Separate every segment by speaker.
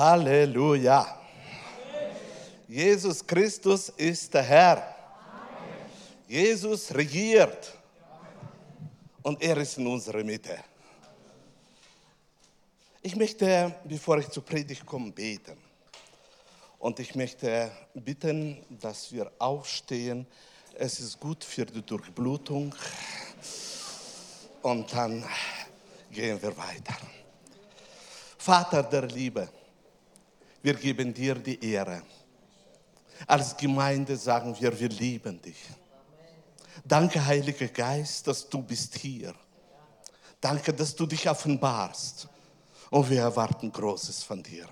Speaker 1: Halleluja. Jesus Christus ist der Herr. Jesus regiert. Und er ist in unserer Mitte. Ich möchte, bevor ich zur Predigt komme, beten. Und ich möchte bitten, dass wir aufstehen. Es ist gut für die Durchblutung. Und dann gehen wir weiter. Vater der Liebe, wir geben dir die Ehre. Als Gemeinde sagen wir, wir lieben dich. Danke, Heiliger Geist, dass du bist hier. Danke, dass du dich offenbarst. Und wir erwarten Großes von dir.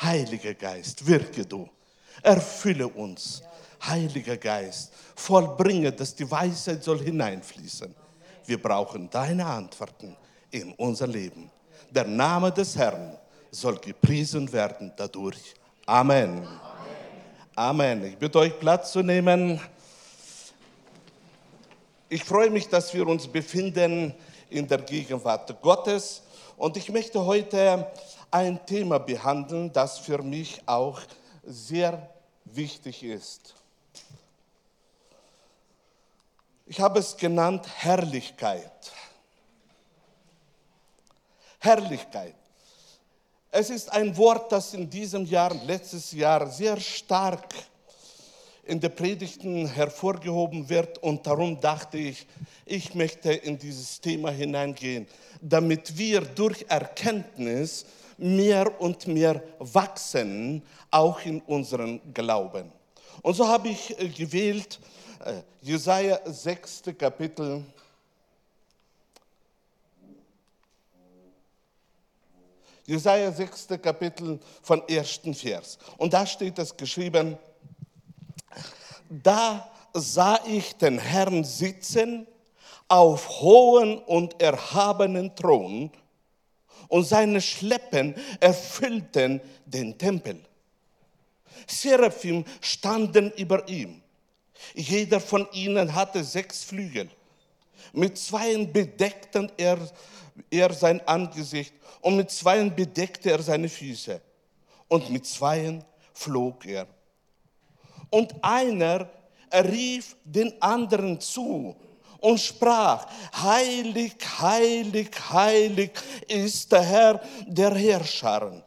Speaker 1: Heiliger Geist, wirke du. Erfülle uns. Heiliger Geist, vollbringe, dass die Weisheit soll hineinfließen. Wir brauchen deine Antworten in unser Leben. Der Name des Herrn soll gepriesen werden dadurch. Amen. Amen. Ich bitte euch Platz zu nehmen. Ich freue mich, dass wir uns befinden in der Gegenwart Gottes und ich möchte heute ein Thema behandeln, das für mich auch sehr wichtig ist. Ich habe es genannt Herrlichkeit. Herrlichkeit. Es ist ein Wort, das in diesem Jahr, letztes Jahr, sehr stark in den Predigten hervorgehoben wird. Und darum dachte ich, ich möchte in dieses Thema hineingehen, damit wir durch Erkenntnis mehr und mehr wachsen, auch in unserem Glauben. Und so habe ich äh, gewählt, äh, Jesaja 6. Kapitel. Jesaja 6. Kapitel von 1. Vers. Und da steht es geschrieben, da sah ich den Herrn sitzen auf hohen und erhabenen Thron und seine Schleppen erfüllten den Tempel. Seraphim standen über ihm. Jeder von ihnen hatte sechs Flügel. Mit zweien bedeckten er, er sein Angesicht und mit zweien bedeckte er seine Füße. Und mit zweien flog er. Und einer rief den anderen zu und sprach, heilig, heilig, heilig ist der Herr der Herrscher.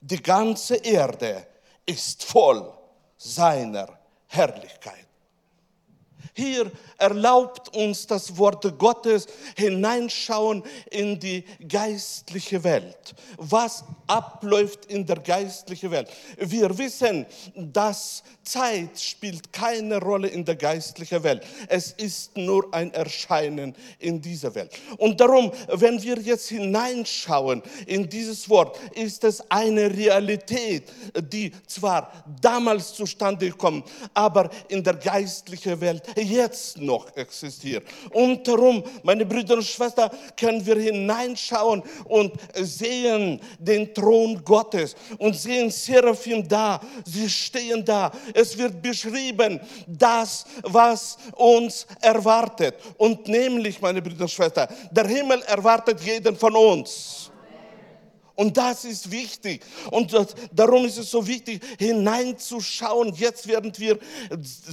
Speaker 1: Die ganze Erde ist voll seiner Herrlichkeit. Hier erlaubt uns das Wort Gottes hineinschauen in die geistliche Welt. Was abläuft in der geistlichen Welt? Wir wissen, dass Zeit spielt keine Rolle in der geistlichen Welt. Es ist nur ein Erscheinen in dieser Welt. Und darum, wenn wir jetzt hineinschauen in dieses Wort, ist es eine Realität, die zwar damals zustande kommt, aber in der geistlichen Welt jetzt noch existiert. Und darum, meine Brüder und Schwestern, können wir hineinschauen und sehen den Thron Gottes und sehen Seraphim da. Sie stehen da. Es wird beschrieben, das, was uns erwartet. Und nämlich, meine Brüder und Schwestern, der Himmel erwartet jeden von uns. Und das ist wichtig. Und darum ist es so wichtig, hineinzuschauen, jetzt während wir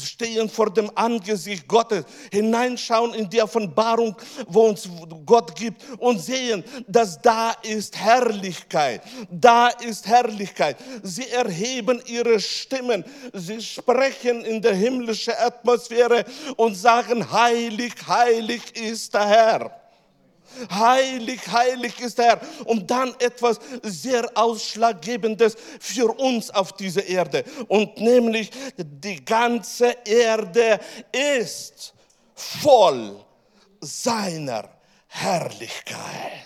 Speaker 1: stehen vor dem Angesicht Gottes, hineinschauen in die Offenbarung, wo uns Gott gibt und sehen, dass da ist Herrlichkeit. Da ist Herrlichkeit. Sie erheben ihre Stimmen. Sie sprechen in der himmlischen Atmosphäre und sagen, heilig, heilig ist der Herr. Heilig, heilig ist Herr. Und dann etwas sehr Ausschlaggebendes für uns auf dieser Erde. Und nämlich die ganze Erde ist voll seiner Herrlichkeit.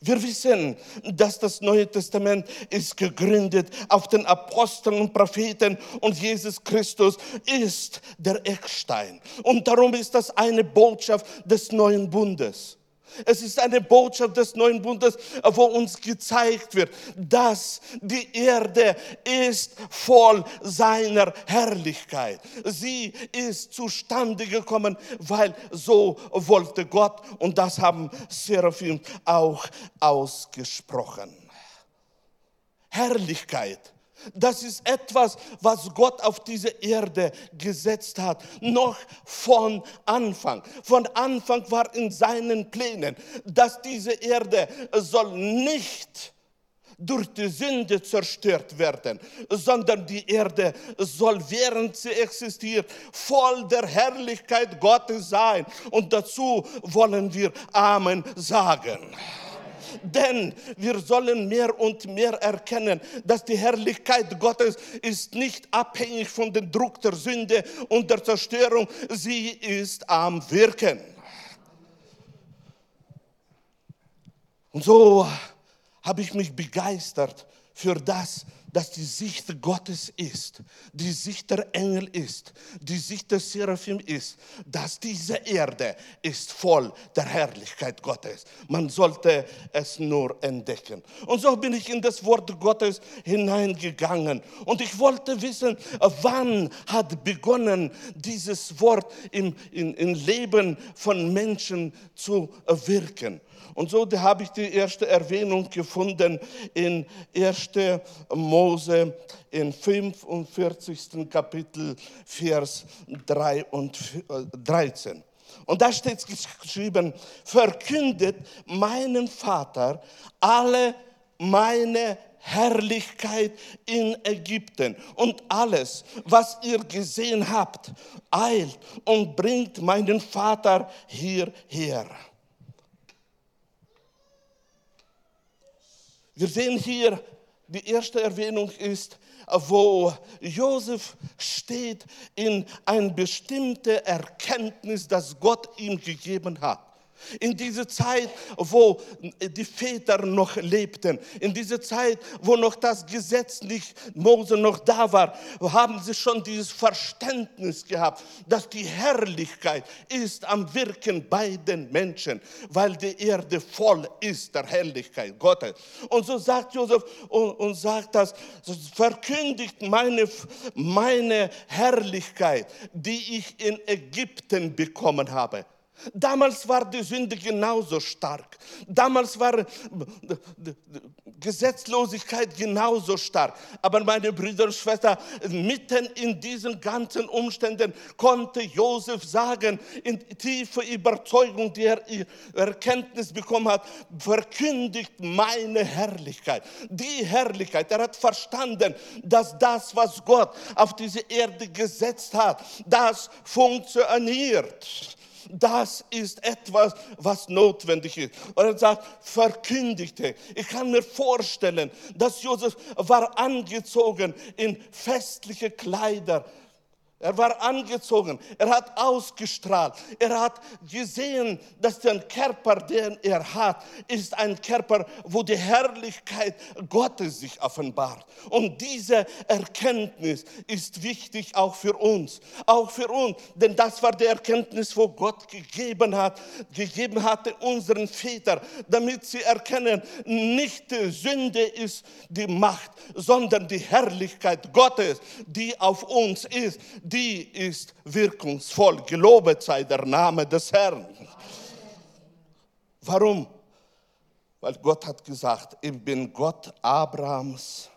Speaker 1: Wir wissen, dass das Neue Testament ist gegründet auf den Aposteln und Propheten und Jesus Christus ist der Eckstein. Und darum ist das eine Botschaft des neuen Bundes. Es ist eine Botschaft des neuen Bundes, wo uns gezeigt wird, dass die Erde ist voll seiner Herrlichkeit. Sie ist zustande gekommen, weil so wollte Gott und das haben Seraphim auch ausgesprochen. Herrlichkeit das ist etwas, was Gott auf diese Erde gesetzt hat, noch von Anfang. Von Anfang war in seinen Plänen, dass diese Erde soll nicht durch die Sünde zerstört werden, sondern die Erde soll, während sie existiert, voll der Herrlichkeit Gottes sein. Und dazu wollen wir Amen sagen denn wir sollen mehr und mehr erkennen, dass die Herrlichkeit Gottes ist nicht abhängig von dem Druck der Sünde und der Zerstörung, sie ist am Wirken. Und so habe ich mich begeistert für das, dass die Sicht Gottes ist, die Sicht der Engel ist, die Sicht der Seraphim ist, dass diese Erde ist voll der Herrlichkeit Gottes. Man sollte es nur entdecken. Und so bin ich in das Wort Gottes hineingegangen und ich wollte wissen, wann hat begonnen dieses Wort im, im, im Leben von Menschen zu wirken. Und so habe ich die erste Erwähnung gefunden in 1. Mose im 45. Kapitel, Vers 3 und 13. Und da steht geschrieben, verkündet meinem Vater alle meine Herrlichkeit in Ägypten und alles, was ihr gesehen habt, eilt und bringt meinen Vater hierher. Wir sehen hier, die erste Erwähnung ist, wo Josef steht in eine bestimmte Erkenntnis, das Gott ihm gegeben hat. In dieser Zeit, wo die Väter noch lebten, in dieser Zeit, wo noch das Gesetz nicht, Mose noch da war, haben sie schon dieses Verständnis gehabt, dass die Herrlichkeit ist am Wirken bei den Menschen, weil die Erde voll ist der Herrlichkeit Gottes. Und so sagt Josef und, und sagt das, verkündigt meine, meine Herrlichkeit, die ich in Ägypten bekommen habe. Damals war die Sünde genauso stark. Damals war Gesetzlosigkeit genauso stark. Aber meine Brüder und Schwestern, mitten in diesen ganzen Umständen konnte Josef sagen, in tiefer Überzeugung, die er Erkenntnis bekommen hat, verkündigt meine Herrlichkeit. Die Herrlichkeit. Er hat verstanden, dass das, was Gott auf diese Erde gesetzt hat, das funktioniert. Das ist etwas, was notwendig ist. Und er sagt, verkündigte. Ich kann mir vorstellen, dass Josef war angezogen in festliche Kleider er war angezogen, er hat ausgestrahlt, er hat gesehen, dass der Körper, den er hat, ist ein Körper, wo die Herrlichkeit Gottes sich offenbart. Und diese Erkenntnis ist wichtig auch für uns, auch für uns, denn das war die Erkenntnis, wo Gott gegeben hat, gegeben hatte unseren Vätern, damit sie erkennen, nicht die Sünde ist die Macht, sondern die Herrlichkeit Gottes, die auf uns ist die ist wirkungsvoll. Gelobet sei der Name des Herrn. Warum? Weil Gott hat gesagt, ich bin Gott Abrahams,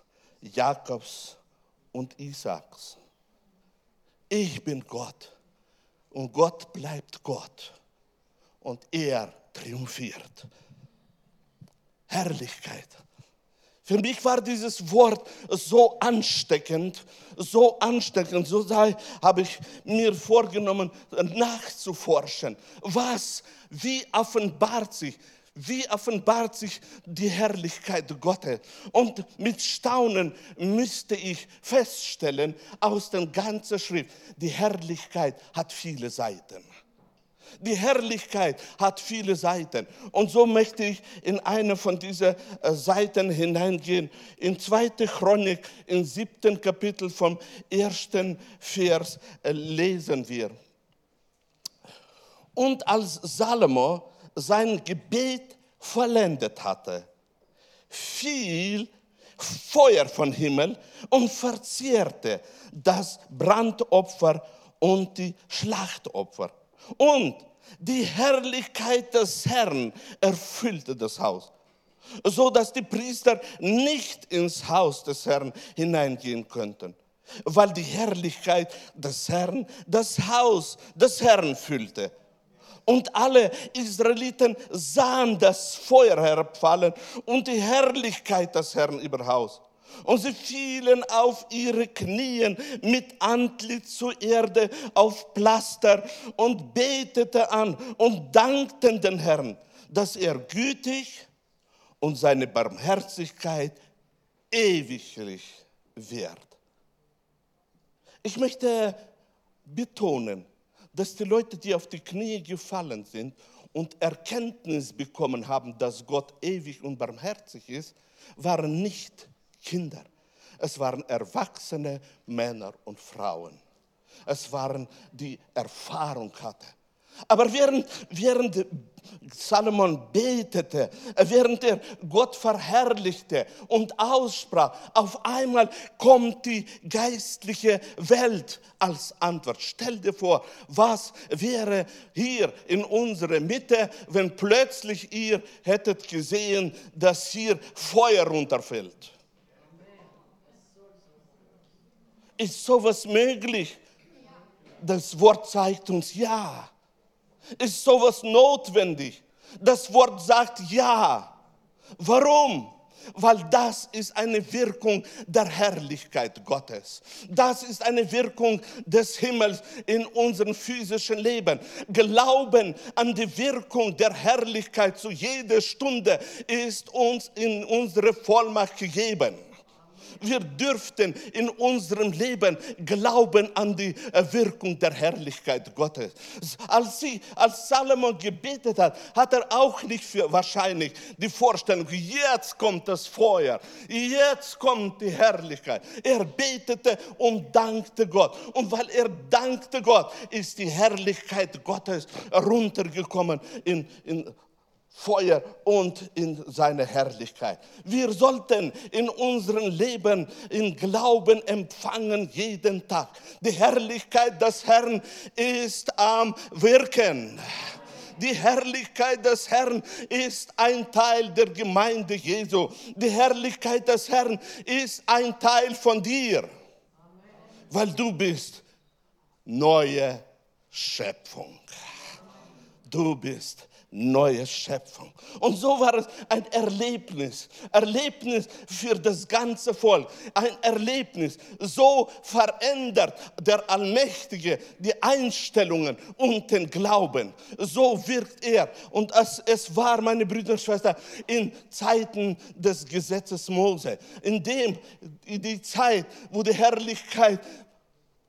Speaker 1: Jakobs und Isaaks. Ich bin Gott und Gott bleibt Gott und er triumphiert. Herrlichkeit. Für mich war dieses Wort so ansteckend, so ansteckend. So habe ich mir vorgenommen, nachzuforschen. Was, wie offenbart sich, wie offenbart sich die Herrlichkeit Gottes. Und mit Staunen müsste ich feststellen aus der ganzen Schrift, die Herrlichkeit hat viele Seiten. Die Herrlichkeit hat viele Seiten. Und so möchte ich in eine von diesen äh, Seiten hineingehen. In 2. Chronik, im siebten Kapitel vom ersten Vers äh, lesen wir. Und als Salomo sein Gebet vollendet hatte, fiel Feuer vom Himmel und verzehrte das Brandopfer und die Schlachtopfer. Und die Herrlichkeit des Herrn erfüllte das Haus, so dass die Priester nicht ins Haus des Herrn hineingehen könnten, weil die Herrlichkeit des Herrn das Haus des Herrn füllte. Und alle Israeliten sahen das Feuer herabfallen und die Herrlichkeit des Herrn über Haus. Und sie fielen auf ihre Knien mit Antlitz zur Erde auf Pflaster und beteten an und dankten den Herrn, dass er gütig und seine Barmherzigkeit ewiglich wird. Ich möchte betonen, dass die Leute, die auf die Knie gefallen sind und Erkenntnis bekommen haben, dass Gott ewig und barmherzig ist, waren nicht Kinder. Es waren erwachsene Männer und Frauen. Es waren, die Erfahrung hatten. Aber während, während Salomon betete, während er Gott verherrlichte und aussprach, auf einmal kommt die geistliche Welt als Antwort. Stell dir vor, was wäre hier in unserer Mitte, wenn plötzlich ihr hättet gesehen, dass hier Feuer runterfällt. Ist sowas möglich? Das Wort zeigt uns ja. Ist sowas notwendig? Das Wort sagt ja. Warum? Weil das ist eine Wirkung der Herrlichkeit Gottes. Das ist eine Wirkung des Himmels in unserem physischen Leben. Glauben an die Wirkung der Herrlichkeit zu jeder Stunde ist uns in unsere Vollmacht gegeben wir dürften in unserem Leben glauben an die Wirkung der Herrlichkeit Gottes. Als, sie, als Salomon gebetet hat, hat er auch nicht für wahrscheinlich die Vorstellung, jetzt kommt das Feuer, jetzt kommt die Herrlichkeit. Er betete und dankte Gott. Und weil er dankte Gott, ist die Herrlichkeit Gottes runtergekommen in, in Feuer und in seine Herrlichkeit. Wir sollten in unserem Leben in Glauben empfangen jeden Tag. Die Herrlichkeit des Herrn ist am Wirken. Die Herrlichkeit des Herrn ist ein Teil der Gemeinde Jesu. Die Herrlichkeit des Herrn ist ein Teil von dir, weil du bist neue Schöpfung. Du bist neue Schöpfung. Und so war es ein Erlebnis, Erlebnis für das ganze Volk, ein Erlebnis. So verändert der Allmächtige die Einstellungen und den Glauben. So wirkt er. Und es, es war, meine Brüder und Schwestern, in Zeiten des Gesetzes Mose, in dem, in die Zeit, wo die Herrlichkeit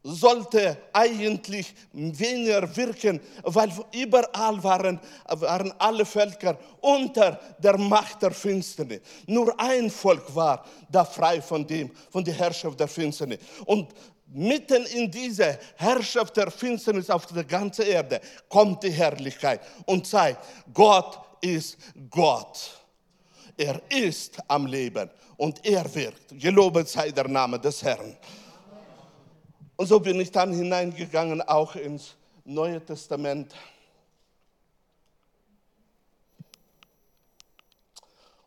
Speaker 1: sollte eigentlich weniger wirken, weil überall waren, waren alle Völker unter der Macht der Finsternis. Nur ein Volk war da frei von dem, von der Herrschaft der Finsternis. Und mitten in diese Herrschaft der Finsternis auf der ganzen Erde kommt die Herrlichkeit und zeigt, Gott ist Gott. Er ist am Leben und er wirkt. Gelobet sei der Name des Herrn. Und so bin ich dann hineingegangen, auch ins Neue Testament.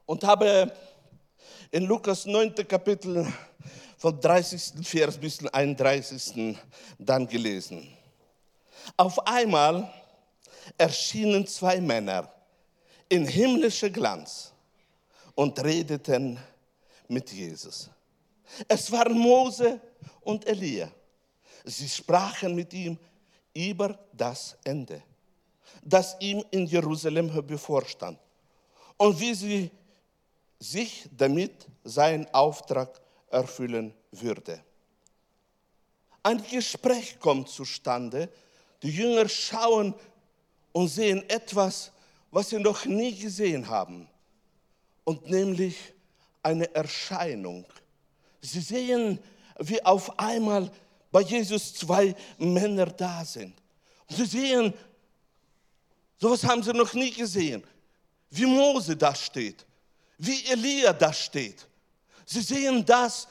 Speaker 1: Und habe in Lukas 9. Kapitel vom 30. Vers bis zum 31. dann gelesen. Auf einmal erschienen zwei Männer in himmlischer Glanz und redeten mit Jesus. Es waren Mose und Elia. Sie sprachen mit ihm über das Ende, das ihm in Jerusalem bevorstand und wie sie sich damit seinen Auftrag erfüllen würde. Ein Gespräch kommt zustande, die Jünger schauen und sehen etwas, was sie noch nie gesehen haben, und nämlich eine Erscheinung. Sie sehen, wie auf einmal bei Jesus zwei Männer da sind. Und sie sehen, Sowas haben sie noch nie gesehen. Wie Mose da steht, wie Elia da steht. Sie sehen das,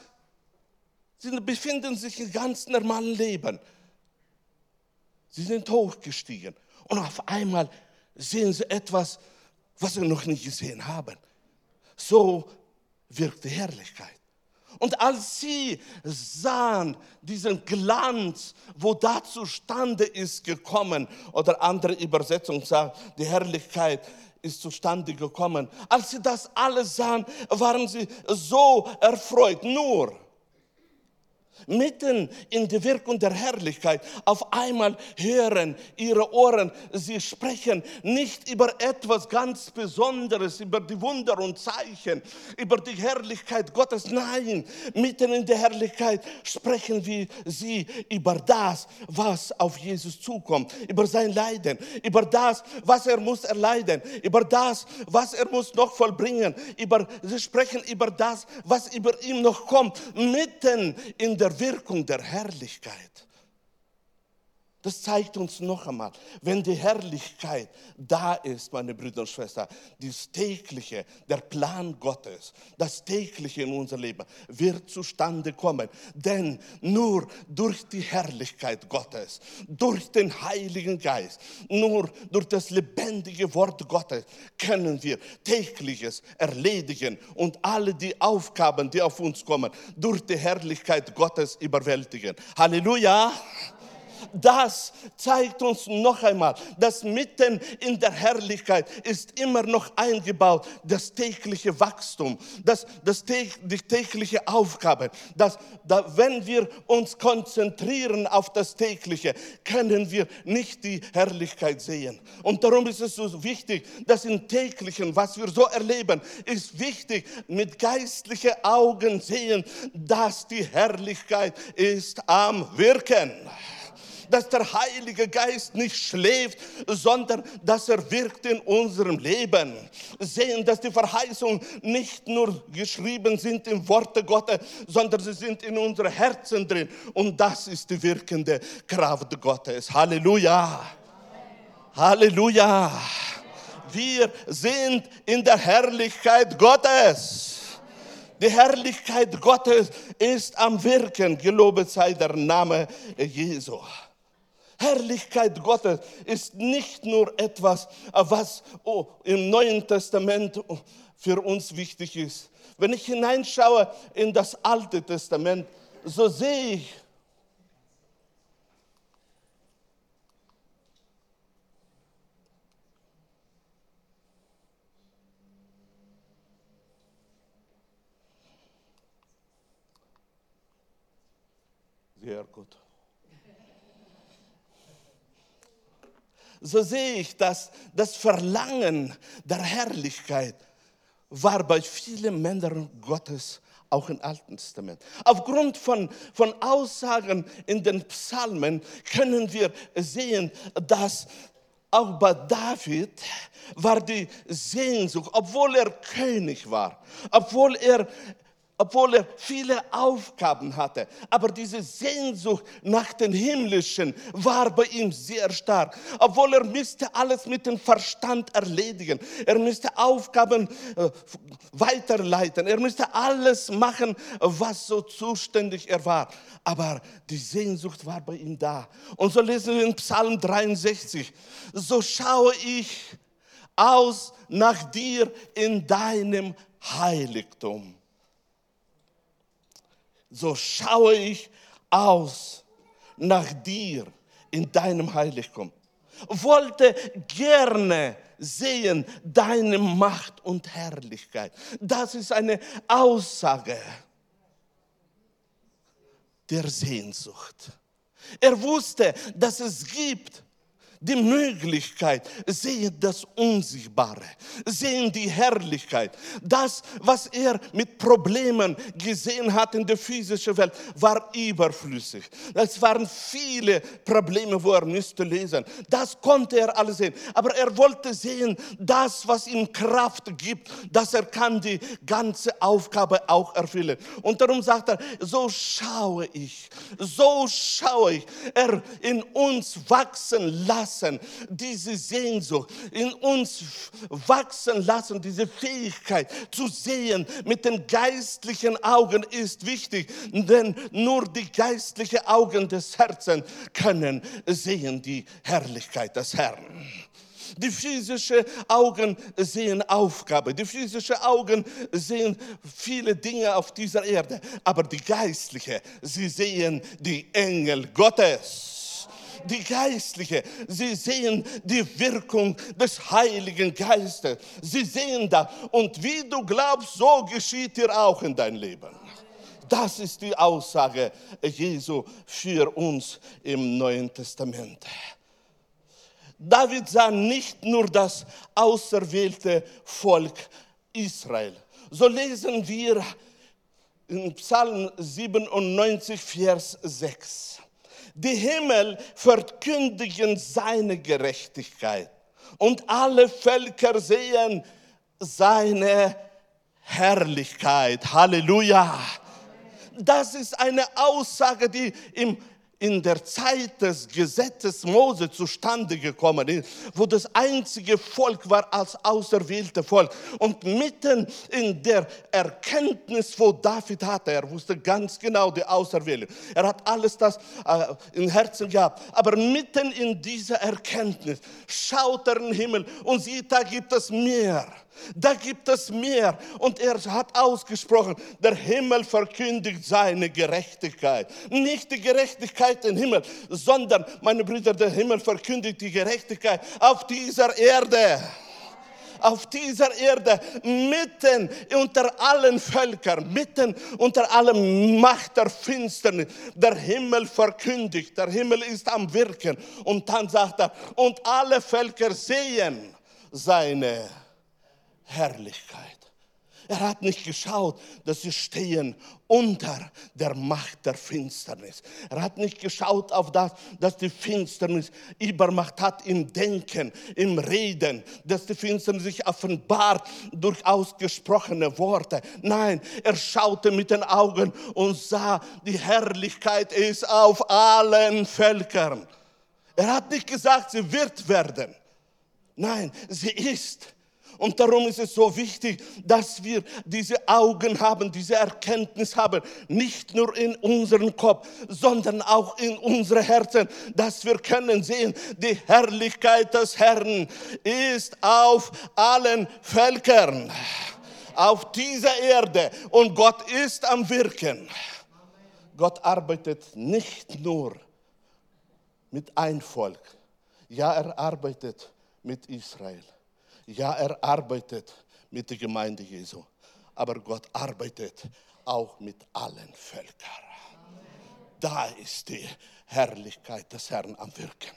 Speaker 1: sie befinden sich im ganz normalen Leben. Sie sind hochgestiegen und auf einmal sehen sie etwas, was sie noch nie gesehen haben. So wirkt die Herrlichkeit. Und als sie sahen diesen Glanz, wo da zustande ist gekommen, oder andere Übersetzung sagt, die Herrlichkeit ist zustande gekommen. Als sie das alles sahen, waren sie so erfreut. Nur, mitten in der Wirkung der Herrlichkeit, auf einmal hören ihre Ohren, sie sprechen nicht über etwas ganz Besonderes, über die Wunder und Zeichen, über die Herrlichkeit Gottes. Nein, mitten in der Herrlichkeit sprechen wir sie über das, was auf Jesus zukommt, über sein Leiden, über das, was er muss erleiden, über das, was er muss noch vollbringen. Über, sie sprechen über das, was über ihm noch kommt, mitten in der Wirkung der Herrlichkeit. Das zeigt uns noch einmal, wenn die Herrlichkeit da ist, meine Brüder und Schwestern, das tägliche, der Plan Gottes, das tägliche in unser Leben wird zustande kommen. Denn nur durch die Herrlichkeit Gottes, durch den Heiligen Geist, nur durch das lebendige Wort Gottes können wir tägliches erledigen und alle die Aufgaben, die auf uns kommen, durch die Herrlichkeit Gottes überwältigen. Halleluja! Das zeigt uns noch einmal, dass mitten in der Herrlichkeit ist immer noch eingebaut das tägliche Wachstum, das, das, die tägliche Aufgabe. Dass, da, wenn wir uns konzentrieren auf das tägliche, können wir nicht die Herrlichkeit sehen. Und darum ist es so wichtig, dass im täglichen, was wir so erleben, ist wichtig, mit geistlichen Augen sehen, dass die Herrlichkeit ist am Wirken dass der Heilige Geist nicht schläft, sondern dass er wirkt in unserem Leben. Sehen, dass die Verheißungen nicht nur geschrieben sind im Worte Gottes, sondern sie sind in unseren Herzen drin. Und das ist die wirkende Kraft Gottes. Halleluja. Halleluja. Wir sind in der Herrlichkeit Gottes. Die Herrlichkeit Gottes ist am Wirken. Gelobet sei der Name Jesu. Herrlichkeit Gottes ist nicht nur etwas, was oh, im Neuen Testament für uns wichtig ist. Wenn ich hineinschaue in das Alte Testament, so sehe ich, sehr gut. So sehe ich, dass das Verlangen der Herrlichkeit war bei vielen Männern Gottes auch im Alten Testament. Aufgrund von, von Aussagen in den Psalmen können wir sehen, dass auch bei David war die Sehnsucht, obwohl er König war, obwohl er obwohl er viele Aufgaben hatte. Aber diese Sehnsucht nach dem Himmlischen war bei ihm sehr stark. Obwohl er müsste alles mit dem Verstand erledigen. Er müsste Aufgaben äh, weiterleiten. Er müsste alles machen, was so zuständig er war. Aber die Sehnsucht war bei ihm da. Und so lesen wir in Psalm 63. So schaue ich aus nach dir in deinem Heiligtum so schaue ich aus nach dir in deinem Heiligtum. Wollte gerne sehen deine Macht und Herrlichkeit. Das ist eine Aussage der Sehnsucht. Er wusste, dass es gibt die Möglichkeit, sehen das Unsichtbare, sehen die Herrlichkeit. Das, was er mit Problemen gesehen hat in der physischen Welt, war überflüssig. Es waren viele Probleme, wo er müsste lesen. Das konnte er alles sehen. Aber er wollte sehen, das, was ihm Kraft gibt, dass er kann die ganze Aufgabe auch erfüllen. Und darum sagt er, so schaue ich, so schaue ich, er in uns wachsen lassen lassen, diese Sehnsucht in uns wachsen lassen, diese Fähigkeit zu sehen mit den geistlichen Augen ist wichtig, denn nur die geistlichen Augen des Herzens können sehen die Herrlichkeit des Herrn. Die physischen Augen sehen Aufgabe, die physischen Augen sehen viele Dinge auf dieser Erde, aber die geistliche, sie sehen die Engel Gottes die Geistliche. Sie sehen die Wirkung des Heiligen Geistes. Sie sehen da. Und wie du glaubst, so geschieht dir auch in dein Leben. Das ist die Aussage Jesu für uns im Neuen Testament. David sah nicht nur das auserwählte Volk Israel. So lesen wir in Psalm 97, Vers 6. Die Himmel verkündigen seine Gerechtigkeit und alle Völker sehen seine Herrlichkeit. Halleluja. Das ist eine Aussage, die im in der Zeit des Gesetzes Mose zustande gekommen ist, wo das einzige Volk war als auserwählte Volk. Und mitten in der Erkenntnis, wo David hatte, er wusste ganz genau die Auserwählung. Er hat alles das äh, im Herzen gehabt. Aber mitten in dieser Erkenntnis schaut er in den Himmel und sieht, da gibt es mehr. Da gibt es mehr. Und er hat ausgesprochen, der Himmel verkündigt seine Gerechtigkeit. Nicht die Gerechtigkeit im Himmel, sondern, meine Brüder, der Himmel verkündigt die Gerechtigkeit auf dieser Erde auf dieser Erde, mitten unter allen Völkern, mitten unter allem Macht der Finsternis. Der Himmel verkündigt, der Himmel ist am Wirken. Und dann sagt er, und alle Völker sehen seine Herrlichkeit. Er hat nicht geschaut, dass sie stehen unter der Macht der Finsternis. Er hat nicht geschaut auf das, dass die Finsternis Übermacht hat im Denken, im Reden, dass die Finsternis sich offenbart durch ausgesprochene Worte. Nein, er schaute mit den Augen und sah, die Herrlichkeit ist auf allen Völkern. Er hat nicht gesagt, sie wird werden. Nein, sie ist. Und darum ist es so wichtig, dass wir diese Augen haben, diese Erkenntnis haben, nicht nur in unserem Kopf, sondern auch in unsere Herzen, dass wir können sehen, die Herrlichkeit des Herrn ist auf allen Völkern, auf dieser Erde und Gott ist am Wirken. Gott arbeitet nicht nur mit ein Volk, ja, er arbeitet mit Israel. Ja, er arbeitet mit der Gemeinde Jesu, aber Gott arbeitet auch mit allen Völkern. Da ist die Herrlichkeit des Herrn am Wirken.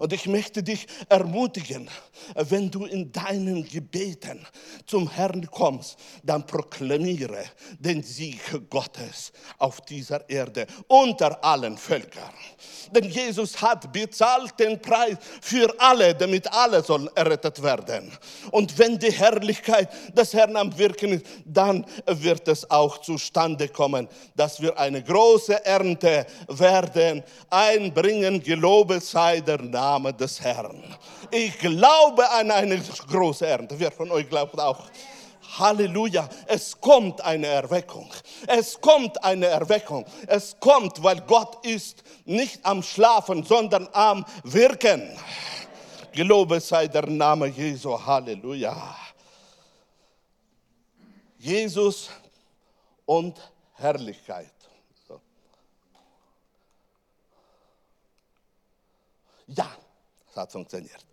Speaker 1: Und ich möchte dich ermutigen, wenn du in deinen Gebeten zum Herrn kommst, dann proklamiere den Sieg Gottes auf dieser Erde unter allen Völkern. Denn Jesus hat bezahlt den Preis für alle, damit alle sollen errettet werden. Und wenn die Herrlichkeit des Herrn am Wirken ist, dann wird es auch zustande kommen, dass wir eine große Ernte werden einbringen. Gelobet sei der Name des Herrn. Ich glaube an eine große Ernte. Wer von euch glaubt auch? Halleluja, es kommt eine Erweckung. Es kommt eine Erweckung. Es kommt, weil Gott ist nicht am Schlafen, sondern am Wirken. Gelobe sei der Name Jesu. Halleluja. Jesus und Herrlichkeit. Ja, hat funktioniert.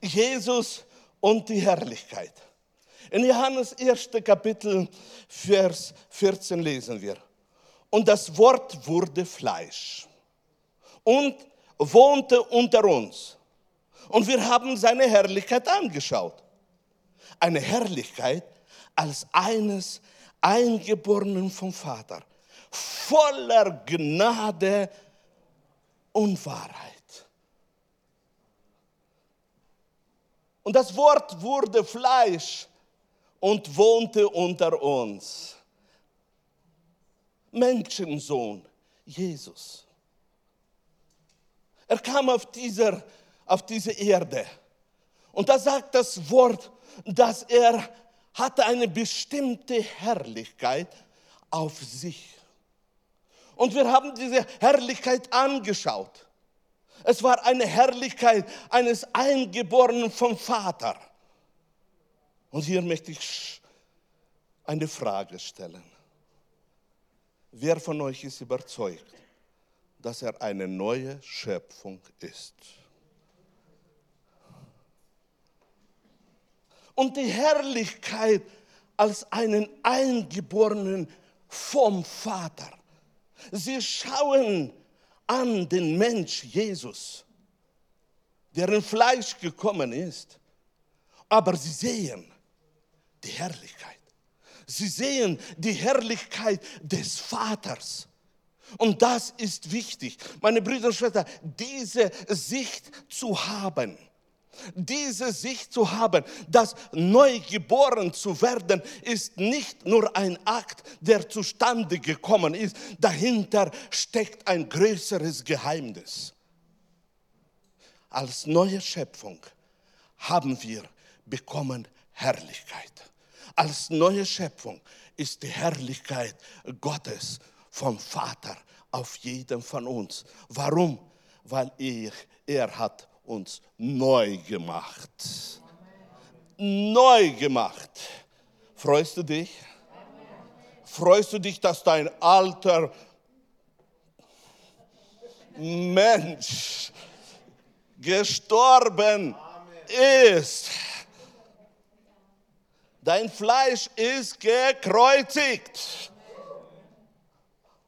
Speaker 1: Jesus und die Herrlichkeit. In Johannes 1. Kapitel, Vers 14 lesen wir. Und das Wort wurde Fleisch und wohnte unter uns. Und wir haben seine Herrlichkeit angeschaut. Eine Herrlichkeit als eines Eingeborenen vom Vater, voller Gnade und Wahrheit. Und das Wort wurde Fleisch und wohnte unter uns. Menschensohn, Jesus. Er kam auf, dieser, auf diese Erde. Und da sagt das Wort, dass er hatte eine bestimmte Herrlichkeit auf sich. Und wir haben diese Herrlichkeit angeschaut. Es war eine Herrlichkeit eines Eingeborenen vom Vater. Und hier möchte ich eine Frage stellen. Wer von euch ist überzeugt, dass er eine neue Schöpfung ist? Und die Herrlichkeit als einen Eingeborenen vom Vater. Sie schauen an den Mensch Jesus, der in Fleisch gekommen ist, aber sie sehen die Herrlichkeit. Sie sehen die Herrlichkeit des Vaters. Und das ist wichtig, meine Brüder und Schwestern, diese Sicht zu haben. Diese Sicht zu haben, dass neu geboren zu werden, ist nicht nur ein Akt, der zustande gekommen ist. Dahinter steckt ein größeres Geheimnis. Als neue Schöpfung haben wir bekommen Herrlichkeit als neue Schöpfung ist die Herrlichkeit Gottes vom Vater auf jeden von uns. Warum? Weil er, er hat uns neu gemacht. Neu gemacht. Freust du dich? Freust du dich, dass dein alter Mensch gestorben ist? Dein Fleisch ist gekreuzigt.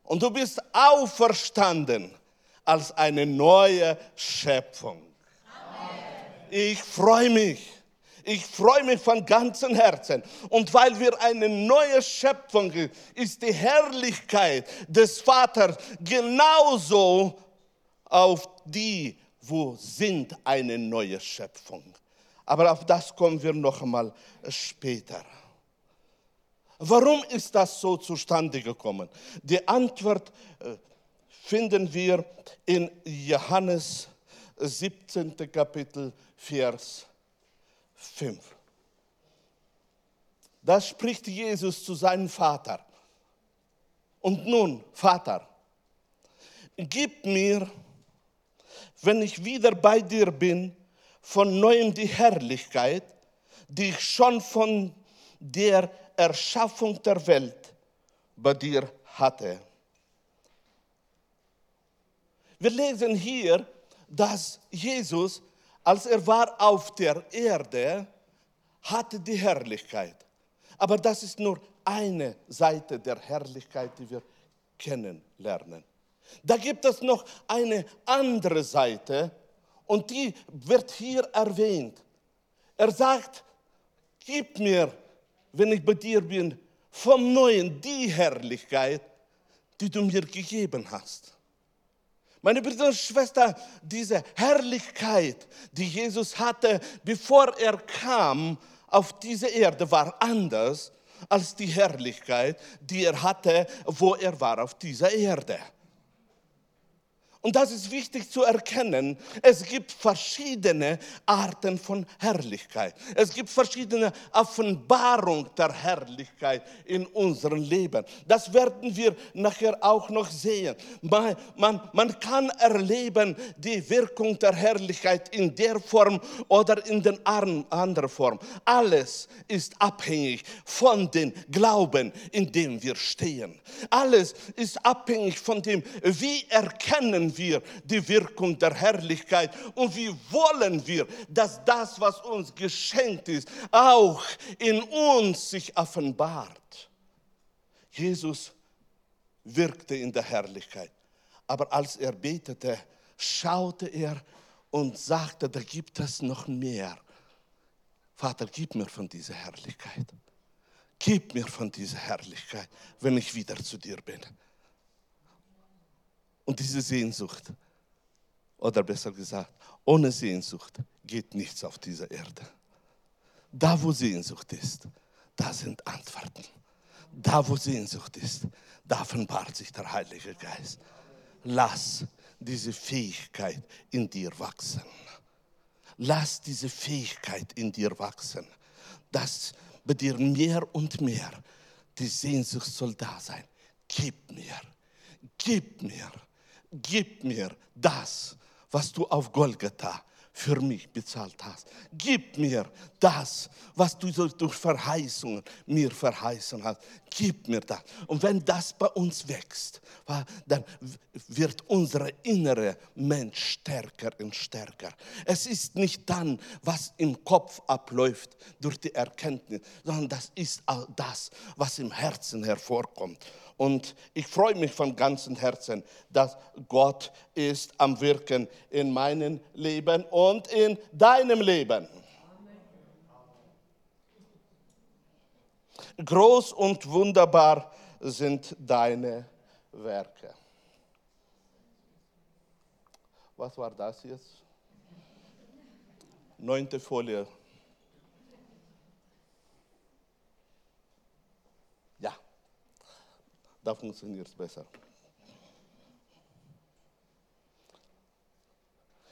Speaker 1: Und du bist auferstanden als eine neue Schöpfung. Ich freue mich. Ich freue mich von ganzem Herzen. Und weil wir eine neue Schöpfung sind, ist die Herrlichkeit des Vaters genauso auf die, wo sind eine neue Schöpfung. Aber auf das kommen wir noch einmal später. Warum ist das so zustande gekommen? Die Antwort äh, finden wir in Johannes 17. Kapitel, Vers 5. Da spricht Jesus zu seinem Vater. Und nun, Vater, gib mir, wenn ich wieder bei dir bin, von neuem die Herrlichkeit, die ich schon von der Erschaffung der Welt bei dir hatte. Wir lesen hier, dass Jesus, als er war auf der Erde, hatte die Herrlichkeit. Aber das ist nur eine Seite der Herrlichkeit, die wir kennenlernen. Da gibt es noch eine andere Seite, und die wird hier erwähnt. Er sagt, gib mir, wenn ich bei dir bin, vom Neuen die Herrlichkeit, die du mir gegeben hast. Meine Brüder und Schwestern, diese Herrlichkeit, die Jesus hatte, bevor er kam auf diese Erde, war anders als die Herrlichkeit, die er hatte, wo er war auf dieser Erde. Und das ist wichtig zu erkennen. Es gibt verschiedene Arten von Herrlichkeit. Es gibt verschiedene Offenbarungen der Herrlichkeit in unserem Leben. Das werden wir nachher auch noch sehen. Man, man, man kann erleben die Wirkung der Herrlichkeit in der Form oder in den anderen Form. Alles ist abhängig von dem Glauben, in dem wir stehen. Alles ist abhängig von dem, wie erkennen wir die Wirkung der Herrlichkeit und wie wollen wir, dass das, was uns geschenkt ist, auch in uns sich offenbart. Jesus wirkte in der Herrlichkeit, aber als er betete, schaute er und sagte, da gibt es noch mehr. Vater, gib mir von dieser Herrlichkeit. Gib mir von dieser Herrlichkeit, wenn ich wieder zu dir bin. Und diese Sehnsucht, oder besser gesagt, ohne Sehnsucht geht nichts auf dieser Erde. Da, wo Sehnsucht ist, da sind Antworten. Da, wo Sehnsucht ist, da offenbart sich der Heilige Geist. Lass diese Fähigkeit in dir wachsen. lass diese Fähigkeit in dir wachsen, dass bei dir mehr und mehr die Sehnsucht soll da sein. Gib mir, gib mir, gib mir das, was du auf Golgatha für mich bezahlt hast. Gib mir das, was du durch Verheißungen mir verheißen hast. Gib mir das. Und wenn das bei uns wächst, dann wird unser innerer Mensch stärker und stärker. Es ist nicht dann, was im Kopf abläuft durch die Erkenntnis, sondern das ist all das, was im Herzen hervorkommt. Und ich freue mich von ganzem Herzen, dass Gott ist am Wirken in meinem Leben und in deinem Leben. Groß und wunderbar sind deine Werke. Was war das jetzt? Neunte Folie. Da funktioniert es besser.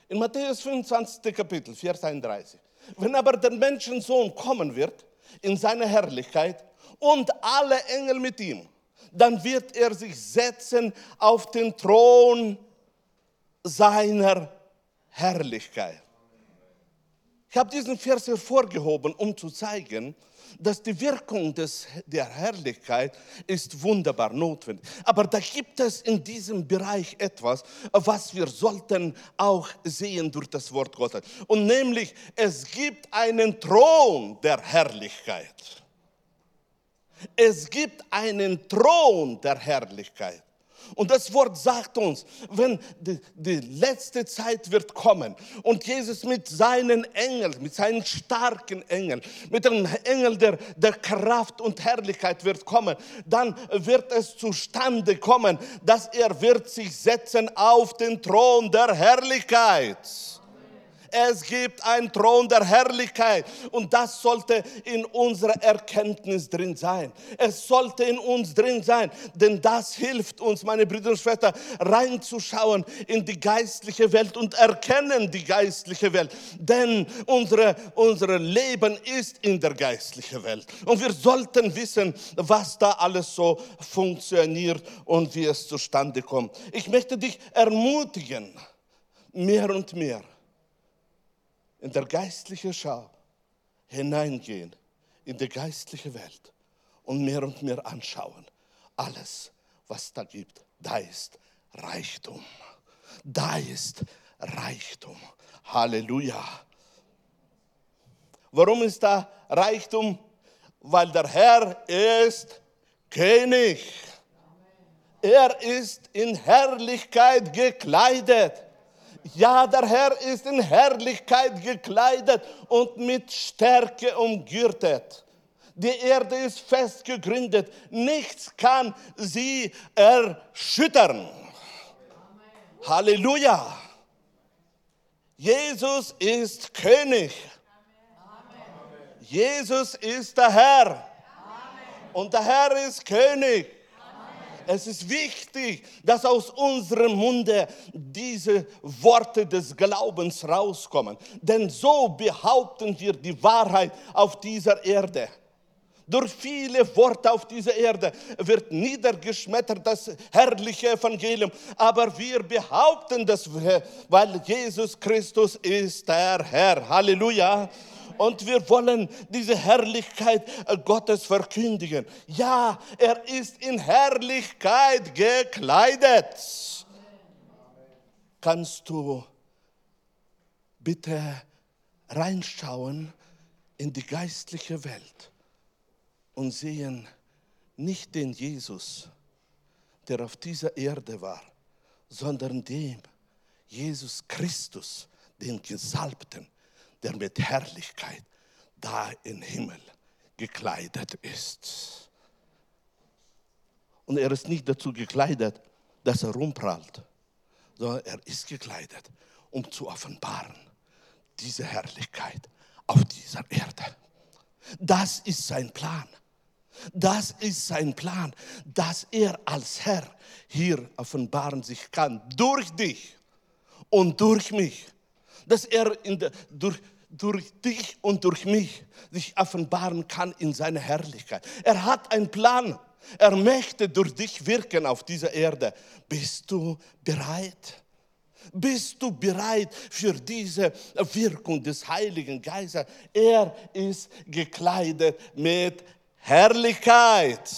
Speaker 1: In Matthäus 25. Kapitel, Vers 31. Wenn aber der Menschensohn kommen wird in seiner Herrlichkeit und alle Engel mit ihm, dann wird er sich setzen auf den Thron seiner Herrlichkeit. Ich habe diesen Vers hervorgehoben, um zu zeigen, dass die Wirkung des, der Herrlichkeit ist wunderbar notwendig. Aber da gibt es in diesem Bereich etwas, was wir sollten auch sehen durch das Wort Gottes. Und nämlich, es gibt einen Thron der Herrlichkeit. Es gibt einen Thron der Herrlichkeit. Und das Wort sagt uns, wenn die, die, letzte Zeit wird kommen und Jesus mit seinen Engeln, mit seinen starken Engeln, mit dem Engel der, der Kraft und Herrlichkeit wird kommen, dann wird es zustande kommen, dass er wird sich setzen auf den Thron der Herrlichkeit. Es gibt einen Thron der Herrlichkeit und das sollte in unserer Erkenntnis drin sein. Es sollte in uns drin sein, denn das hilft uns, meine Brüder und Schwestern, reinzuschauen in die geistliche Welt und erkennen die geistliche Welt. Denn unsere, unser Leben ist in der geistlichen Welt und wir sollten wissen, was da alles so funktioniert und wie es zustande kommt. Ich möchte dich ermutigen, mehr und mehr in der geistliche Schau hineingehen in die geistliche Welt und mehr und mehr anschauen. Alles, was da gibt, da ist Reichtum. Da ist Reichtum. Halleluja. Warum ist da Reichtum? Weil der Herr ist König. Er ist in Herrlichkeit gekleidet. Ja, der Herr ist in Herrlichkeit gekleidet und mit Stärke umgürtet. Die Erde ist fest gegründet. Nichts kann sie erschüttern. Halleluja. Jesus ist König. Jesus ist der Herr. Und der Herr ist König. Es ist wichtig, dass aus unserem Munde diese Worte des Glaubens rauskommen. Denn so behaupten wir die Wahrheit auf dieser Erde. Durch viele Worte auf dieser Erde wird niedergeschmettert das herrliche Evangelium. Aber wir behaupten das, weil Jesus Christus ist der Herr. Halleluja und wir wollen diese Herrlichkeit äh, Gottes verkündigen. Ja, er ist in Herrlichkeit gekleidet. Kannst du bitte reinschauen in die geistliche Welt und sehen nicht den Jesus, der auf dieser Erde war, sondern dem Jesus Christus, den Gesalbten, der mit Herrlichkeit da im Himmel gekleidet ist. Und er ist nicht dazu gekleidet, dass er rumprallt, sondern er ist gekleidet, um zu offenbaren, diese Herrlichkeit auf dieser Erde. Das ist sein Plan. Das ist sein Plan, dass er als Herr hier offenbaren sich kann, durch dich und durch mich dass er der, durch, durch dich und durch mich sich offenbaren kann in seiner Herrlichkeit. Er hat einen Plan. Er möchte durch dich wirken auf dieser Erde. Bist du bereit? Bist du bereit für diese Wirkung des Heiligen Geistes? Er ist gekleidet mit Herrlichkeit.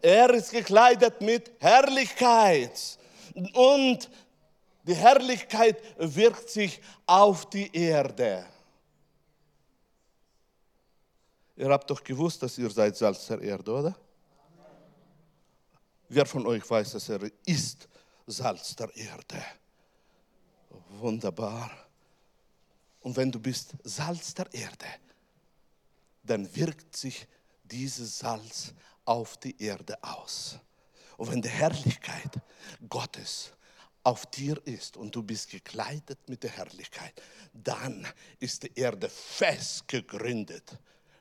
Speaker 1: Er ist gekleidet mit Herrlichkeit. Und die Herrlichkeit wirkt sich auf die Erde. Ihr habt doch gewusst, dass ihr seid Salz der Erde, oder? Wer von euch weiß, dass er ist Salz der Erde? Wunderbar. Und wenn du bist Salz der Erde, dann wirkt sich dieses Salz auf die Erde aus. Und wenn die Herrlichkeit Gottes auf dir ist und du bist gekleidet mit der Herrlichkeit, dann ist die Erde fest gegründet.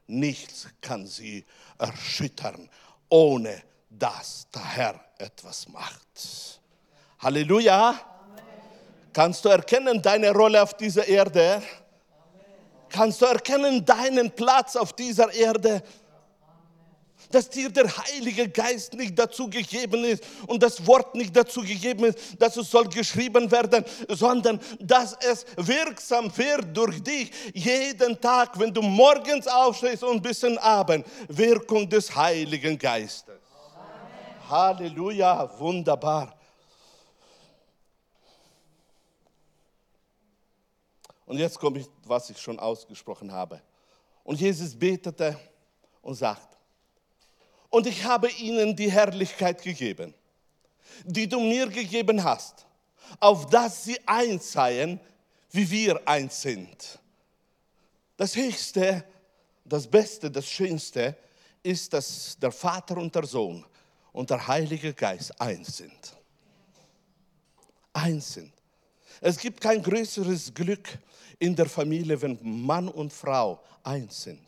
Speaker 1: Nichts kann sie erschüttern, ohne dass der Herr etwas macht. Halleluja. Amen. Kannst du erkennen deine Rolle auf dieser Erde? Amen. Kannst du erkennen deinen Platz auf dieser Erde? Dass dir der Heilige Geist nicht dazu gegeben ist und das Wort nicht dazu gegeben ist, dass es soll geschrieben werden, sondern dass es wirksam wird durch dich jeden Tag, wenn du morgens aufstehst und bis zum Abend. Wirkung des Heiligen Geistes. Amen. Halleluja, wunderbar. Und jetzt komme ich, was ich schon ausgesprochen habe. Und Jesus betete und sagt, und ich habe ihnen die Herrlichkeit gegeben, die du mir gegeben hast, auf dass sie eins seien, wie wir eins sind. Das Höchste, das Beste, das Schönste ist, dass der Vater und der Sohn und der Heilige Geist eins sind. Eins sind. Es gibt kein größeres Glück in der Familie, wenn Mann und Frau eins sind.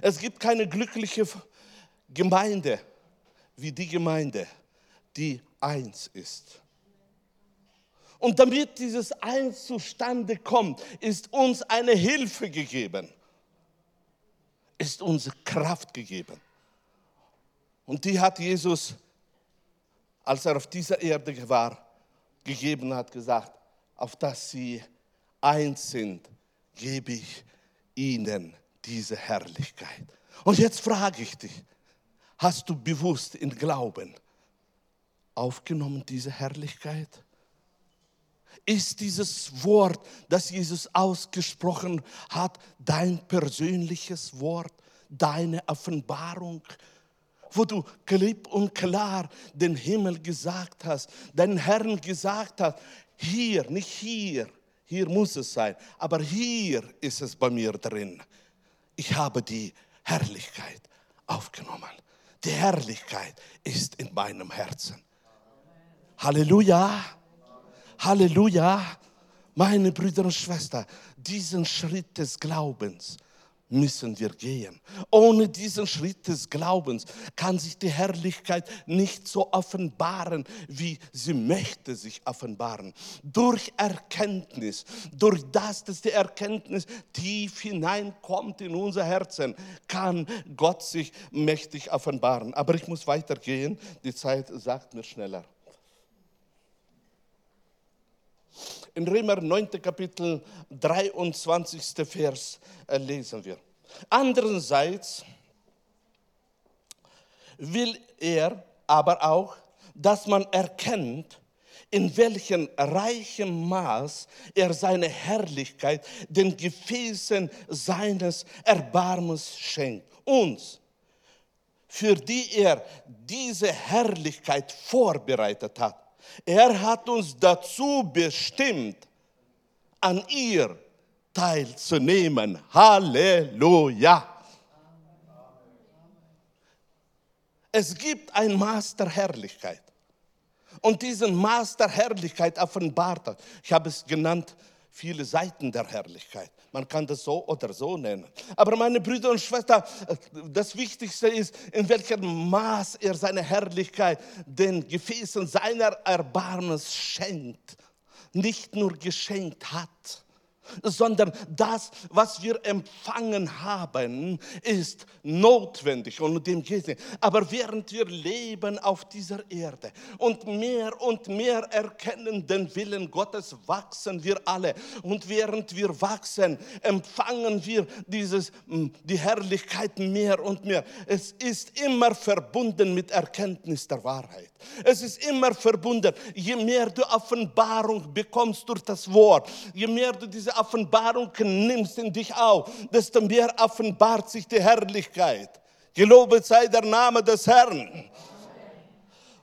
Speaker 1: Es gibt keine glückliche Gemeinde wie die Gemeinde, die eins ist. Und damit dieses Eins zustande kommt, ist uns eine Hilfe gegeben, ist uns Kraft gegeben. Und die hat Jesus, als er auf dieser Erde war, gegeben hat, gesagt, auf dass sie eins sind, gebe ich ihnen diese Herrlichkeit. Und jetzt frage ich dich, hast du bewusst in Glauben aufgenommen, diese Herrlichkeit? Ist dieses Wort, das Jesus ausgesprochen hat, dein persönliches Wort, deine Offenbarung? wo du klipp und klar den Himmel gesagt hast, den Herrn gesagt hast, hier, nicht hier, hier muss es sein, aber hier ist es bei mir drin. Ich habe die Herrlichkeit aufgenommen. Die Herrlichkeit ist in meinem Herzen. Halleluja. Halleluja. Meine Brüder und Schwestern, diesen Schritt des Glaubens müssen wir gehen. Ohne diesen Schritt des Glaubens kann sich die Herrlichkeit nicht so offenbaren, wie sie möchte sich offenbaren. Durch Erkenntnis, durch das, dass die Erkenntnis tief hineinkommt in unser Herzen, kann Gott sich mächtig offenbaren. Aber ich muss weitergehen, die Zeit sagt mir schneller. In Römer 9. Kapitel 23. Vers äh, lesen wir. Andererseits will er aber auch, dass man erkennt, in welchem reichen Maß er seine Herrlichkeit den Gefäßen seines Erbarmens schenkt. Uns, für die er diese Herrlichkeit vorbereitet hat. Er hat uns dazu bestimmt, an ihr teilzunehmen. Halleluja. Es gibt ein Maß Herrlichkeit. Und diesen Maß Herrlichkeit offenbart er. Ich habe es genannt, viele Seiten der Herrlichkeit. Man kann das so oder so nennen. Aber meine Brüder und Schwestern, das Wichtigste ist, in welchem Maß er seine Herrlichkeit den Gefäßen seiner Erbarmens schenkt. nicht nur geschenkt hat, sondern das, was wir empfangen haben, ist notwendig. Aber während wir leben auf dieser Erde und mehr und mehr erkennen den Willen Gottes, wachsen wir alle. Und während wir wachsen, empfangen wir dieses, die Herrlichkeit mehr und mehr. Es ist immer verbunden mit Erkenntnis der Wahrheit. Es ist immer verbunden. Je mehr du Offenbarung bekommst durch das Wort, je mehr du diese Offenbarung nimmst in dich auf, desto mehr offenbart sich die Herrlichkeit. Gelobet sei der Name des Herrn.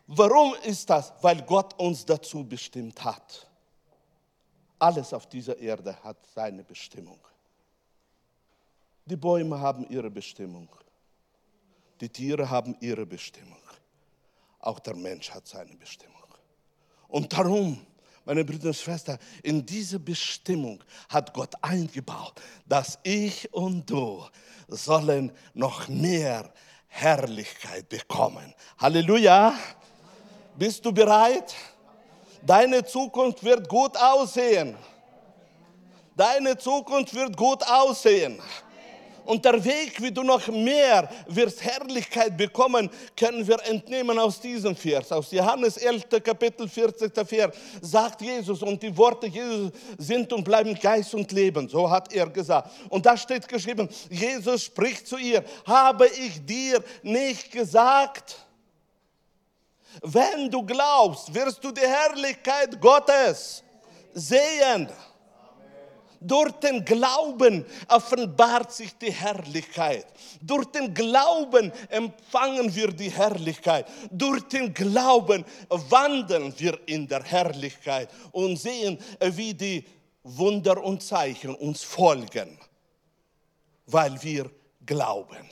Speaker 1: Warum ist das? Weil Gott uns dazu bestimmt hat. Alles auf dieser Erde hat seine Bestimmung. Die Bäume haben ihre Bestimmung. Die Tiere haben ihre Bestimmung. Auch der Mensch hat seine Bestimmung. Und darum meine Brüder und Schwestern, in diese Bestimmung hat Gott eingebaut, dass ich und du sollen noch mehr Herrlichkeit bekommen. Halleluja! Bist du bereit? Deine Zukunft wird gut aussehen. Deine Zukunft wird gut aussehen. Und der Weg, wie du noch mehr wirst Herrlichkeit bekommen, können wir entnehmen aus diesem Vers. Aus Johannes 11. Kapitel 40. Vers sagt Jesus und die Worte Jesus sind und bleiben Geist und Leben. So hat er gesagt. Und da steht geschrieben, Jesus spricht zu ihr, habe ich dir nicht gesagt? Wenn du glaubst, wirst du die Herrlichkeit Gottes sehen. Durch den Glauben offenbart sich die Herrlichkeit. Durch den Glauben empfangen wir die Herrlichkeit. Durch den Glauben wandeln wir in der Herrlichkeit und sehen, wie die Wunder und Zeichen uns folgen, weil wir glauben.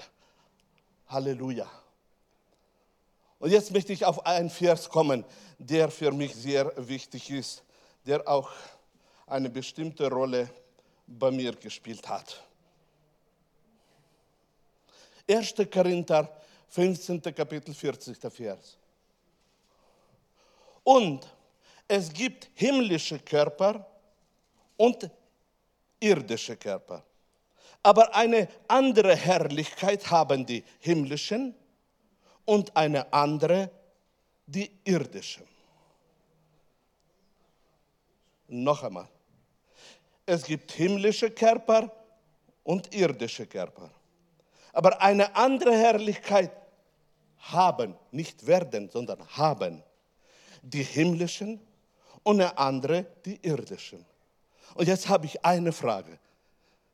Speaker 1: Halleluja. Und jetzt möchte ich auf einen Vers kommen, der für mich sehr wichtig ist, der auch eine bestimmte Rolle bei mir gespielt hat. 1. Korinther, 15. Kapitel, 40. Vers. Und es gibt himmlische Körper und irdische Körper. Aber eine andere Herrlichkeit haben die himmlischen und eine andere die irdischen. Noch einmal. Es gibt himmlische Körper und irdische Körper. Aber eine andere Herrlichkeit haben, nicht werden, sondern haben die himmlischen und eine andere die irdischen. Und jetzt habe ich eine Frage.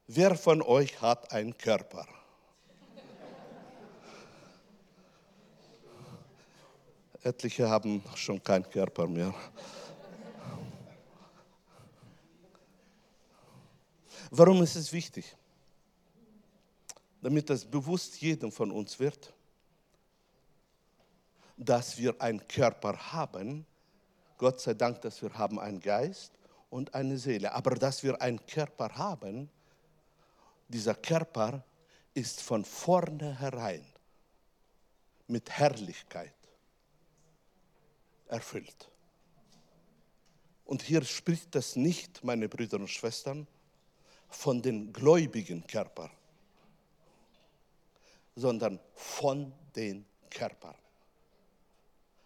Speaker 1: Wer von euch hat einen Körper? Etliche haben schon keinen Körper mehr. Warum ist es wichtig? Damit es bewusst jedem von uns wird, dass wir einen Körper haben. Gott sei Dank, dass wir haben einen Geist und eine Seele. Aber dass wir einen Körper haben, dieser Körper ist von vornherein mit Herrlichkeit erfüllt. Und hier spricht das nicht, meine Brüder und Schwestern, von den gläubigen Körpern, sondern von den Körpern.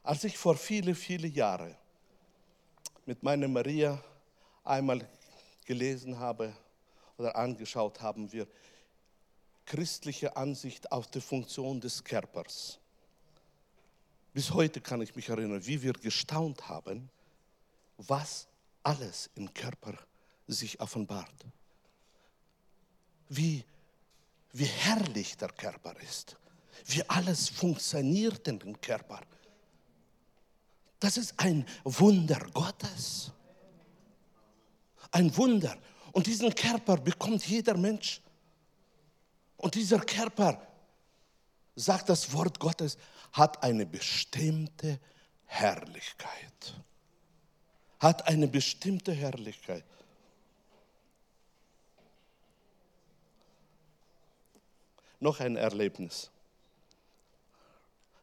Speaker 1: Als ich vor viele, viele Jahren mit meiner Maria einmal gelesen habe oder angeschaut haben wir christliche Ansicht auf die Funktion des Körpers. Bis heute kann ich mich erinnern, wie wir gestaunt haben, was alles im Körper sich offenbart wie, wie herrlich der Körper ist, wie alles funktioniert in dem Körper. Das ist ein Wunder Gottes. Ein Wunder. Und diesen Körper bekommt jeder Mensch. Und dieser Körper, sagt das Wort Gottes, hat eine bestimmte Herrlichkeit. Hat eine bestimmte Herrlichkeit. Noch ein Erlebnis.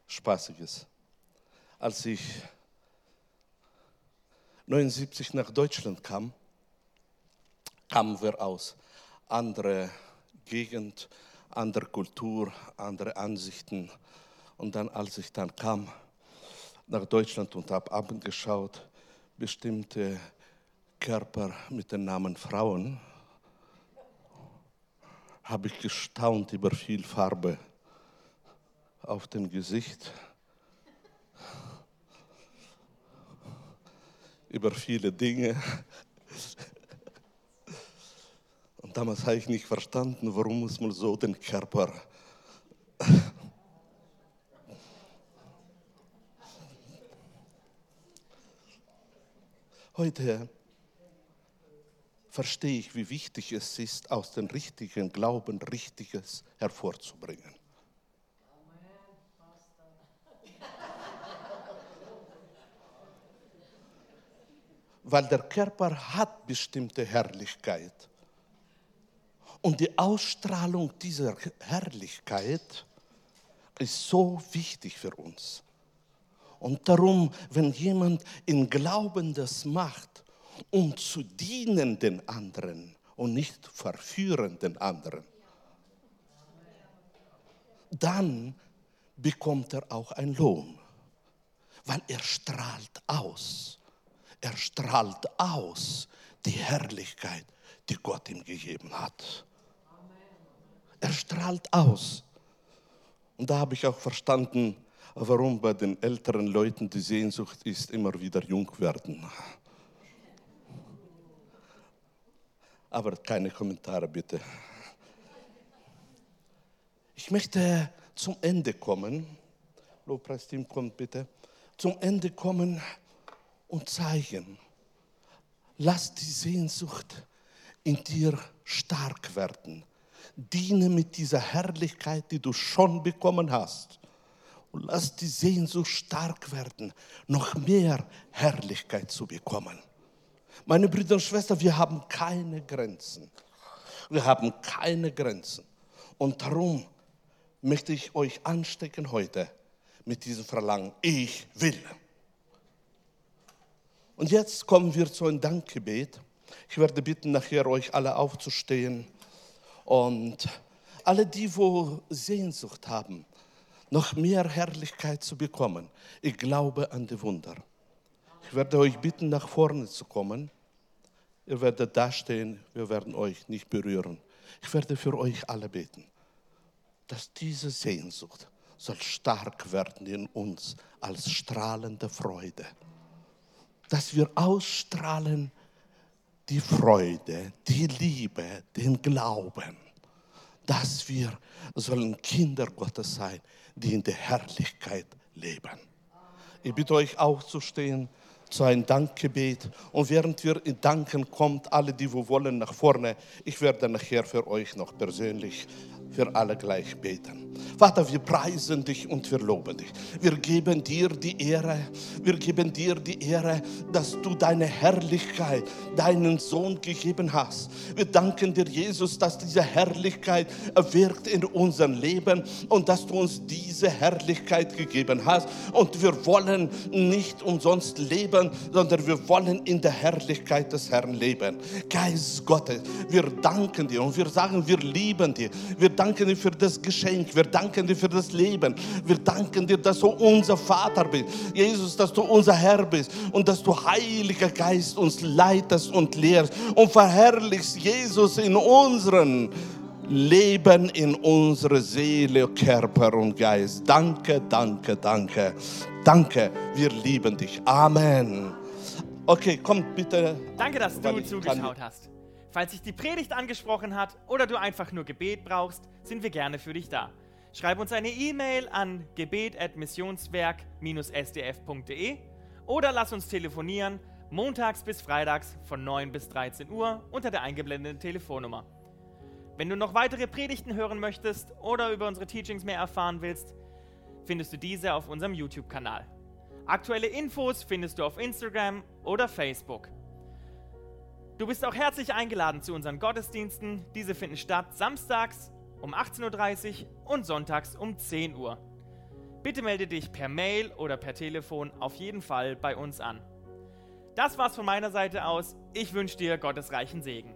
Speaker 1: Spaßiges. Als ich 79 nach Deutschland kam, kamen wir aus anderer Gegend, anderer Kultur, andere Ansichten. Und dann, als ich dann kam nach Deutschland und habe abgeschaut, bestimmte Körper mit dem Namen Frauen, habe ich gestaunt über viel Farbe auf dem Gesicht, über viele Dinge. Und damals habe ich nicht verstanden, warum muss man so den Körper Heute verstehe ich, wie wichtig es ist, aus dem richtigen Glauben Richtiges hervorzubringen. Weil der Körper hat bestimmte Herrlichkeit. Und die Ausstrahlung dieser Herrlichkeit ist so wichtig für uns. Und darum, wenn jemand in Glauben das macht, um zu dienen den anderen und nicht verführen den anderen, dann bekommt er auch einen Lohn, weil er strahlt aus. Er strahlt aus die Herrlichkeit, die Gott ihm gegeben hat. Er strahlt aus. Und da habe ich auch verstanden, warum bei den älteren Leuten die Sehnsucht ist, immer wieder jung werden. Aber keine Kommentare bitte. Ich möchte zum Ende kommen. Lobpreisteam kommt bitte. Zum Ende kommen und zeigen, lass die Sehnsucht in dir stark werden. Diene mit dieser Herrlichkeit, die du schon bekommen hast. Und lass die Sehnsucht stark werden, noch mehr Herrlichkeit zu bekommen. Meine Brüder und Schwestern, wir haben keine Grenzen. Wir haben keine Grenzen. Und darum möchte ich euch anstecken heute mit diesem Verlangen. Ich will. Und jetzt kommen wir zu einem Dankgebet. Ich werde bitten, nachher euch alle aufzustehen. Und alle die, wo Sehnsucht haben, noch mehr Herrlichkeit zu bekommen. Ich glaube an die Wunder. Ich werde euch bitten, nach vorne zu kommen. Ihr werdet dastehen, wir werden euch nicht berühren. Ich werde für euch alle beten, dass diese Sehnsucht soll stark werden in uns als strahlende Freude. Dass wir ausstrahlen die Freude, die Liebe, den Glauben dass wir sollen Kinder Gottes sein, die in der Herrlichkeit leben. Ich bitte euch aufzustehen zu einem Dankgebet. Und während wir in Danken kommt, alle, die wir wollen, nach vorne. Ich werde nachher für euch noch persönlich für alle gleich beten. Vater, wir preisen dich und wir loben dich. Wir geben dir die Ehre, wir geben dir die Ehre, dass du deine Herrlichkeit, deinen Sohn gegeben hast. Wir danken dir, Jesus, dass diese Herrlichkeit wirkt in unserem Leben und dass du uns diese Herrlichkeit gegeben hast. Und wir wollen nicht umsonst leben, sondern wir wollen in der Herrlichkeit des Herrn leben. Geist Gottes, wir danken dir und wir sagen, wir lieben dir. Wir danken dir für das Geschenk. Wir danken dir für das Leben. Wir danken dir, dass du unser Vater bist. Jesus, dass du unser Herr bist und dass du, Heiliger Geist, uns leitest und lehrst und verherrlichst Jesus in unseren Leben, in unsere Seele, Körper und Geist. Danke, danke, danke. Danke, wir lieben dich. Amen. Okay, kommt bitte.
Speaker 2: Danke, dass du zugeschaut hast. Falls sich die Predigt angesprochen hat oder du einfach nur Gebet brauchst, sind wir gerne für dich da. Schreib uns eine E-Mail an gebet.missionswerk-sdf.de oder lass uns telefonieren montags bis freitags von 9 bis 13 Uhr unter der eingeblendeten Telefonnummer. Wenn du noch weitere Predigten hören möchtest oder über unsere Teachings mehr erfahren willst, findest du diese auf unserem YouTube-Kanal. Aktuelle Infos findest du auf Instagram oder Facebook. Du bist auch herzlich eingeladen zu unseren Gottesdiensten. Diese finden statt samstags um 18.30 Uhr und sonntags um 10 Uhr. Bitte melde dich per Mail oder per Telefon auf jeden Fall bei uns an. Das war's von meiner Seite aus. Ich wünsche dir Gottes reichen Segen.